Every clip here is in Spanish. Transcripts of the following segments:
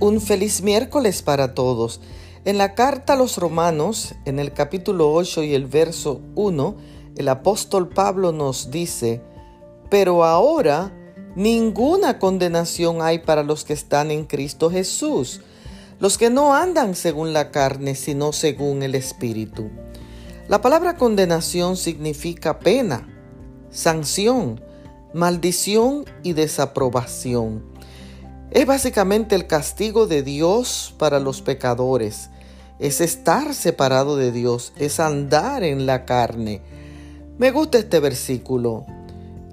Un feliz miércoles para todos. En la carta a los romanos, en el capítulo 8 y el verso 1, el apóstol Pablo nos dice, pero ahora ninguna condenación hay para los que están en Cristo Jesús, los que no andan según la carne, sino según el Espíritu. La palabra condenación significa pena, sanción, maldición y desaprobación. Es básicamente el castigo de Dios para los pecadores. Es estar separado de Dios, es andar en la carne. Me gusta este versículo.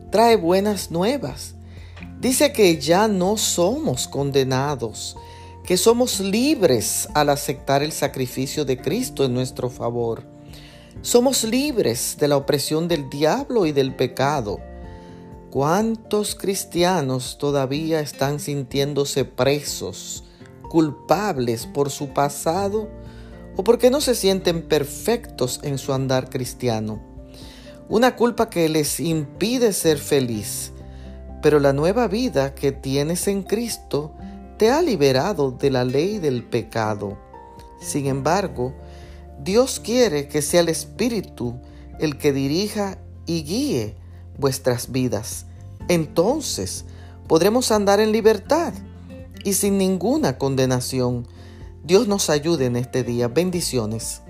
Trae buenas nuevas. Dice que ya no somos condenados, que somos libres al aceptar el sacrificio de Cristo en nuestro favor. Somos libres de la opresión del diablo y del pecado. ¿Cuántos cristianos todavía están sintiéndose presos, culpables por su pasado o porque no se sienten perfectos en su andar cristiano? Una culpa que les impide ser feliz, pero la nueva vida que tienes en Cristo te ha liberado de la ley del pecado. Sin embargo, Dios quiere que sea el Espíritu el que dirija y guíe vuestras vidas. Entonces podremos andar en libertad y sin ninguna condenación. Dios nos ayude en este día. Bendiciones.